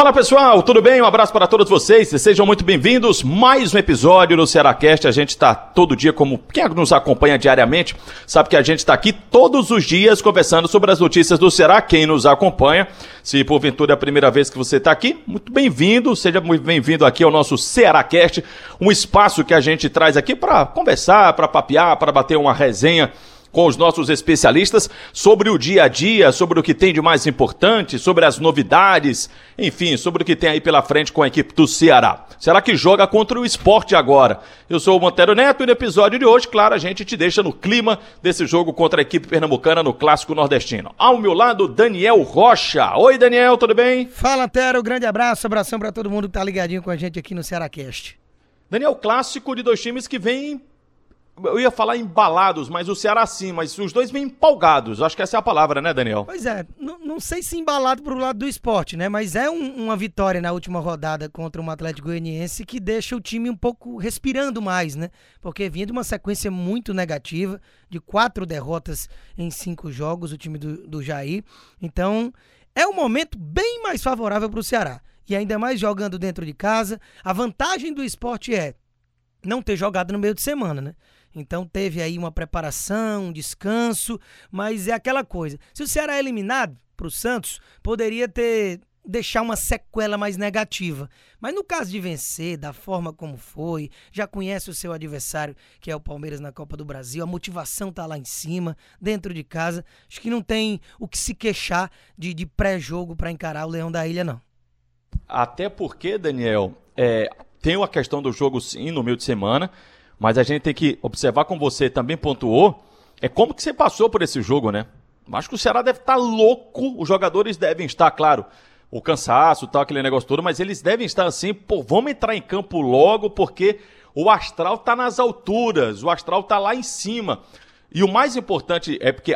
Fala pessoal, tudo bem? Um abraço para todos vocês, sejam muito bem-vindos. Mais um episódio no Cearacast. A gente está todo dia, como quem nos acompanha diariamente, sabe que a gente está aqui todos os dias conversando sobre as notícias do Ceará. Quem nos acompanha, se porventura é a primeira vez que você está aqui, muito bem-vindo, seja muito bem-vindo aqui ao nosso Cearacast, um espaço que a gente traz aqui para conversar, para papear, para bater uma resenha com os nossos especialistas sobre o dia a dia, sobre o que tem de mais importante, sobre as novidades, enfim, sobre o que tem aí pela frente com a equipe do Ceará. Será que joga contra o esporte agora? Eu sou o Montero Neto e no episódio de hoje, claro, a gente te deixa no clima desse jogo contra a equipe pernambucana no Clássico Nordestino. Ao meu lado, Daniel Rocha. Oi, Daniel, tudo bem? Fala, Tero, grande abraço, abração para todo mundo que tá ligadinho com a gente aqui no Ceará Cast. Daniel, clássico de dois times que vem eu ia falar embalados, mas o Ceará sim, mas os dois vêm empolgados. Acho que essa é a palavra, né, Daniel? Pois é, não sei se embalado pro lado do esporte, né? Mas é um, uma vitória na última rodada contra um Atlético Goianiense que deixa o time um pouco respirando mais, né? Porque vinha de uma sequência muito negativa, de quatro derrotas em cinco jogos, o time do, do Jair. Então, é um momento bem mais favorável para o Ceará. E ainda mais jogando dentro de casa. A vantagem do esporte é não ter jogado no meio de semana, né? Então teve aí uma preparação, um descanso, mas é aquela coisa. Se o Ceará é eliminado para o Santos, poderia ter deixar uma sequela mais negativa. Mas no caso de vencer, da forma como foi, já conhece o seu adversário, que é o Palmeiras na Copa do Brasil, a motivação tá lá em cima, dentro de casa. Acho que não tem o que se queixar de, de pré-jogo para encarar o Leão da Ilha, não. Até porque, Daniel, é, tem a questão do jogo sim no meio de semana, mas a gente tem que observar, como você também pontuou, é como que você passou por esse jogo, né? Acho que o Ceará deve estar louco, os jogadores devem estar, claro, o cansaço, tal, aquele negócio todo, mas eles devem estar assim, pô, vamos entrar em campo logo, porque o astral tá nas alturas, o astral tá lá em cima. E o mais importante é porque,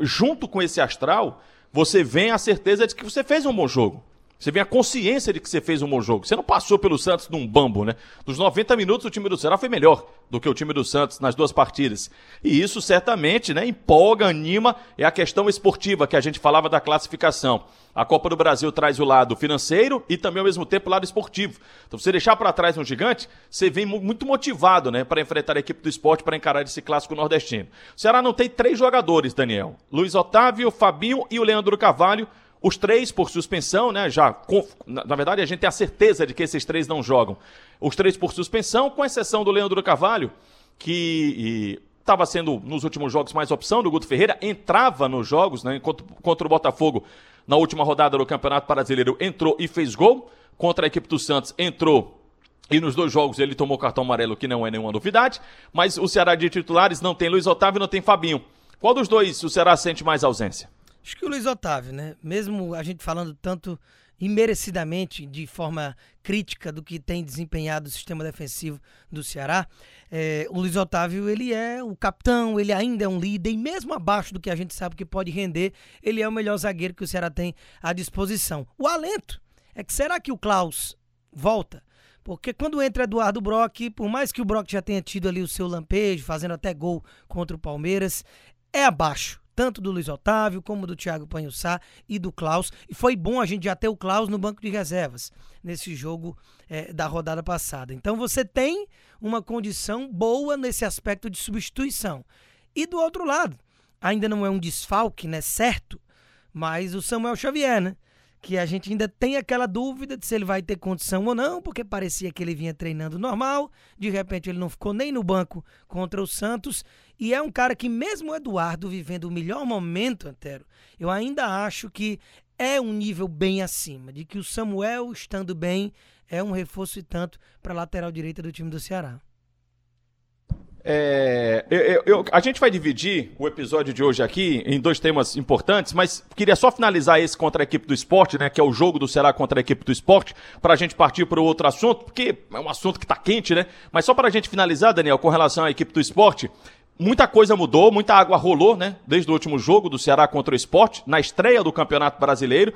junto com esse astral, você vem a certeza de que você fez um bom jogo. Você vem a consciência de que você fez um bom jogo. Você não passou pelo Santos num bambo, né? Dos 90 minutos, o time do Ceará foi melhor do que o time do Santos nas duas partidas. E isso certamente, né, empolga, anima, é a questão esportiva que a gente falava da classificação. A Copa do Brasil traz o lado financeiro e também ao mesmo tempo o lado esportivo. Então, você deixar para trás um gigante, você vem muito motivado, né, para enfrentar a equipe do esporte para encarar esse clássico nordestino. O Ceará não tem três jogadores, Daniel. Luiz Otávio, Fabinho e o Leandro Carvalho os três por suspensão, né? Já, na verdade, a gente tem a certeza de que esses três não jogam. Os três por suspensão, com exceção do Leandro Carvalho, que estava sendo nos últimos jogos mais opção do Guto Ferreira, entrava nos jogos, né? Contra, contra o Botafogo na última rodada do Campeonato Brasileiro, entrou e fez gol. Contra a equipe do Santos, entrou e nos dois jogos ele tomou cartão amarelo, que não é nenhuma novidade. Mas o Ceará de titulares não tem Luiz Otávio e não tem Fabinho. Qual dos dois o Ceará sente mais ausência? Acho que o Luiz Otávio, né? Mesmo a gente falando tanto imerecidamente, de forma crítica do que tem desempenhado o sistema defensivo do Ceará, é, o Luiz Otávio ele é o capitão, ele ainda é um líder e mesmo abaixo do que a gente sabe que pode render, ele é o melhor zagueiro que o Ceará tem à disposição. O alento é que será que o Klaus volta? Porque quando entra Eduardo Brock, por mais que o Brock já tenha tido ali o seu lampejo, fazendo até gol contra o Palmeiras, é abaixo tanto do Luiz Otávio como do Thiago Panhussá e do Klaus. E foi bom a gente já ter o Klaus no banco de reservas nesse jogo é, da rodada passada. Então você tem uma condição boa nesse aspecto de substituição. E do outro lado, ainda não é um desfalque, né, certo, mas o Samuel Xavier, né? Que a gente ainda tem aquela dúvida de se ele vai ter condição ou não, porque parecia que ele vinha treinando normal, de repente ele não ficou nem no banco contra o Santos, e é um cara que mesmo o Eduardo vivendo o melhor momento, Antero, eu ainda acho que é um nível bem acima, de que o Samuel estando bem é um reforço e tanto para a lateral direita do time do Ceará. É, eu, eu, a gente vai dividir o episódio de hoje aqui em dois temas importantes, mas queria só finalizar esse contra a equipe do esporte, né? Que é o jogo do Ceará contra a equipe do esporte, para a gente partir para o outro assunto, porque é um assunto que está quente, né? Mas só para a gente finalizar, Daniel, com relação à equipe do esporte, muita coisa mudou, muita água rolou, né? Desde o último jogo do Ceará contra o esporte, na estreia do Campeonato Brasileiro.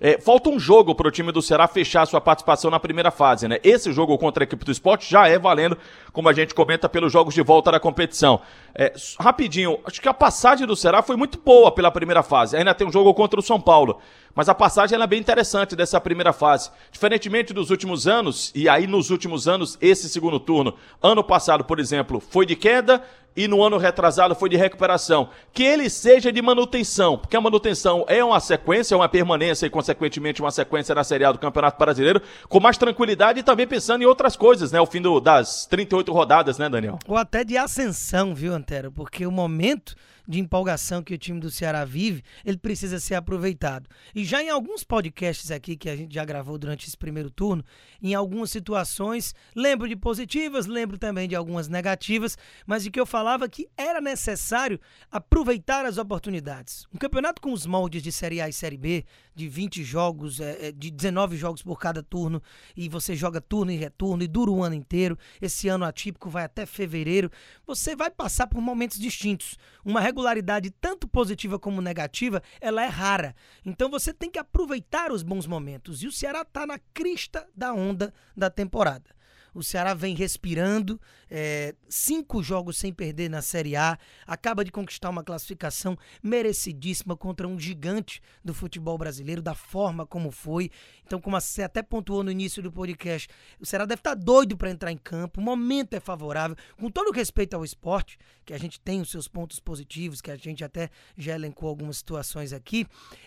É, falta um jogo para o time do Ceará fechar sua participação na primeira fase, né? Esse jogo contra a equipe do esporte já é valendo, como a gente comenta, pelos jogos de volta da competição. É, rapidinho, acho que a passagem do Ceará foi muito boa pela primeira fase. Ainda tem um jogo contra o São Paulo. Mas a passagem é bem interessante dessa primeira fase. Diferentemente dos últimos anos, e aí nos últimos anos, esse segundo turno, ano passado, por exemplo, foi de queda e no ano retrasado foi de recuperação. Que ele seja de manutenção, porque a manutenção é uma sequência, uma permanência e, consequentemente, uma sequência na Série A do Campeonato Brasileiro, com mais tranquilidade e também pensando em outras coisas, né? O fim do, das 38 rodadas, né, Daniel? Ou até de ascensão, viu, Antero? Porque o momento de empolgação que o time do Ceará vive, ele precisa ser aproveitado. E já em alguns podcasts aqui que a gente já gravou durante esse primeiro turno, em algumas situações, lembro de positivas, lembro também de algumas negativas, mas de que eu falava que era necessário aproveitar as oportunidades. Um campeonato com os moldes de Série A e Série B, de 20 jogos, é, é de 19 jogos por cada turno, e você joga turno e retorno e dura o ano inteiro. Esse ano atípico vai até fevereiro. Você vai passar por momentos distintos. Uma regularidade tanto positiva como negativa, ela é rara. Então você tem que aproveitar os bons momentos. E o Ceará está na crista da onda da temporada. O Ceará vem respirando, é, cinco jogos sem perder na Série A, acaba de conquistar uma classificação merecidíssima contra um gigante do futebol brasileiro, da forma como foi. Então, como você até pontuou no início do podcast, o Ceará deve estar doido para entrar em campo, o momento é favorável, com todo o respeito ao esporte, que a gente tem os seus pontos positivos, que a gente até já elencou algumas situações aqui.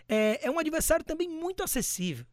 É, é um adversário também muito acessível.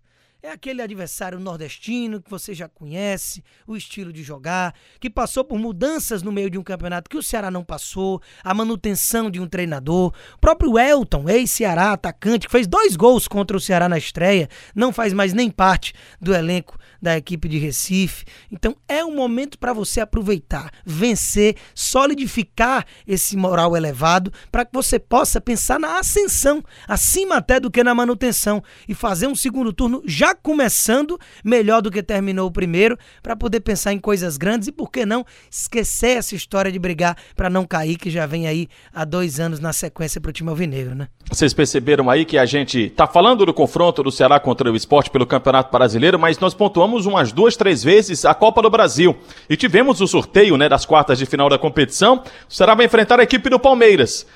É aquele adversário nordestino que você já conhece, o estilo de jogar, que passou por mudanças no meio de um campeonato que o Ceará não passou, a manutenção de um treinador. O próprio Elton, ex-Ceará, atacante, que fez dois gols contra o Ceará na estreia, não faz mais nem parte do elenco da equipe de Recife. Então é um momento para você aproveitar, vencer, solidificar esse moral elevado para que você possa pensar na ascensão, acima até do que na manutenção, e fazer um segundo turno já começando melhor do que terminou o primeiro, para poder pensar em coisas grandes e, por que não, esquecer essa história de brigar para não cair, que já vem aí há dois anos na sequência para o time alvinegro, né? Vocês perceberam aí que a gente tá falando do confronto do Ceará contra o esporte pelo Campeonato Brasileiro, mas nós pontuamos umas duas, três vezes a Copa do Brasil. E tivemos o sorteio né, das quartas de final da competição. O Ceará vai enfrentar a equipe do Palmeiras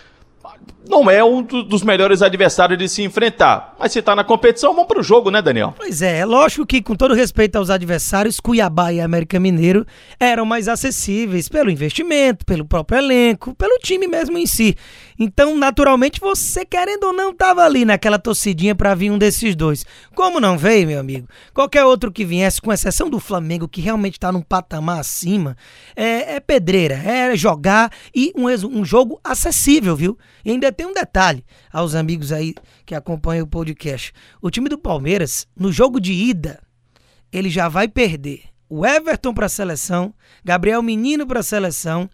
não é um dos melhores adversários de se enfrentar. Mas se tá na competição, vamos pro jogo, né, Daniel? Pois é, é lógico que, com todo respeito aos adversários, Cuiabá e América Mineiro eram mais acessíveis pelo investimento, pelo próprio elenco, pelo time mesmo em si. Então, naturalmente, você, querendo ou não, tava ali naquela torcidinha para vir um desses dois. Como não veio, meu amigo? Qualquer outro que viesse, com exceção do Flamengo, que realmente tá num patamar acima, é, é pedreira, é jogar e um, um jogo acessível, viu? E ainda tem um detalhe aos amigos aí que acompanham o podcast. O time do Palmeiras, no jogo de ida, ele já vai perder o Everton para a seleção, Gabriel Menino para a seleção,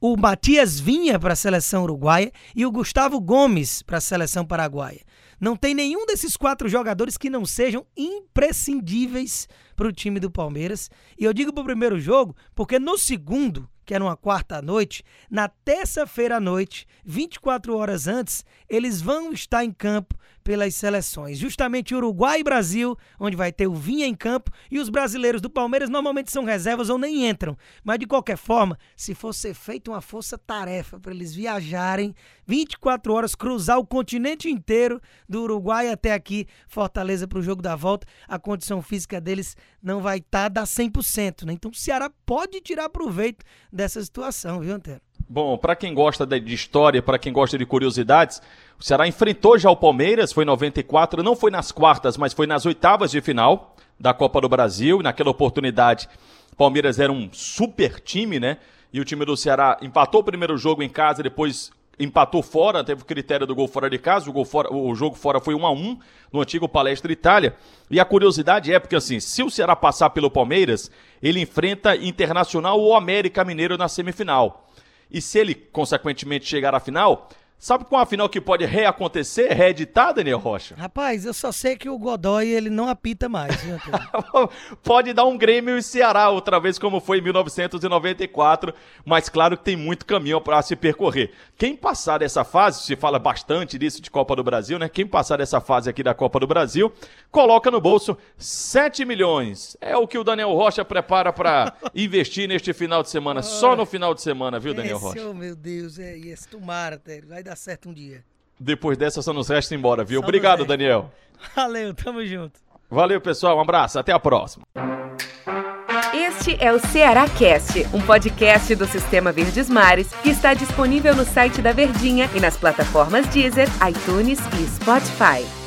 o Matias Vinha para a seleção uruguaia e o Gustavo Gomes para a seleção paraguaia. Não tem nenhum desses quatro jogadores que não sejam imprescindíveis para o time do Palmeiras. E eu digo para o primeiro jogo porque no segundo que era uma quarta noite, na terça-feira à noite, 24 horas antes, eles vão estar em campo pelas seleções. Justamente Uruguai e Brasil, onde vai ter o Vinha em campo, e os brasileiros do Palmeiras normalmente são reservas ou nem entram. Mas de qualquer forma, se fosse feita uma força-tarefa para eles viajarem 24 horas, cruzar o continente inteiro, do Uruguai até aqui, Fortaleza para o jogo da volta, a condição física deles não vai estar tá da 100%. Né? Então o Ceará pode tirar proveito dessa situação, viu, Antero? Bom, para quem gosta de história, para quem gosta de curiosidades, o Ceará enfrentou já o Palmeiras, foi em 94, não foi nas quartas, mas foi nas oitavas de final da Copa do Brasil. Naquela oportunidade, o Palmeiras era um super time, né? E o time do Ceará empatou o primeiro jogo em casa, depois empatou fora, teve o critério do gol fora de casa, o, gol fora, o jogo fora foi 1 a 1 no antigo Palestra Itália. E a curiosidade é porque assim, se o Ceará passar pelo Palmeiras, ele enfrenta Internacional ou América Mineiro na semifinal. E se ele, consequentemente, chegar à final, Sabe qual a final que pode reacontecer, reeditar, Daniel Rocha? Rapaz, eu só sei que o Godoy ele não apita mais. Viu, pode dar um Grêmio e Ceará outra vez, como foi em 1994, mas claro que tem muito caminho para se percorrer. Quem passar dessa fase, se fala bastante disso de Copa do Brasil, né? Quem passar dessa fase aqui da Copa do Brasil, coloca no bolso 7 milhões. É o que o Daniel Rocha prepara para investir neste final de semana, só no final de semana, viu, Daniel Rocha? Oh, meu Deus, é isso. Tomara, vai dar certo um dia. Depois dessa, só nos resta ir embora, viu? Só Obrigado, Daniel. Valeu, tamo junto. Valeu, pessoal. Um abraço. Até a próxima. Este é o Ceará Cast, um podcast do Sistema Verdes Mares que está disponível no site da Verdinha e nas plataformas Deezer, iTunes e Spotify.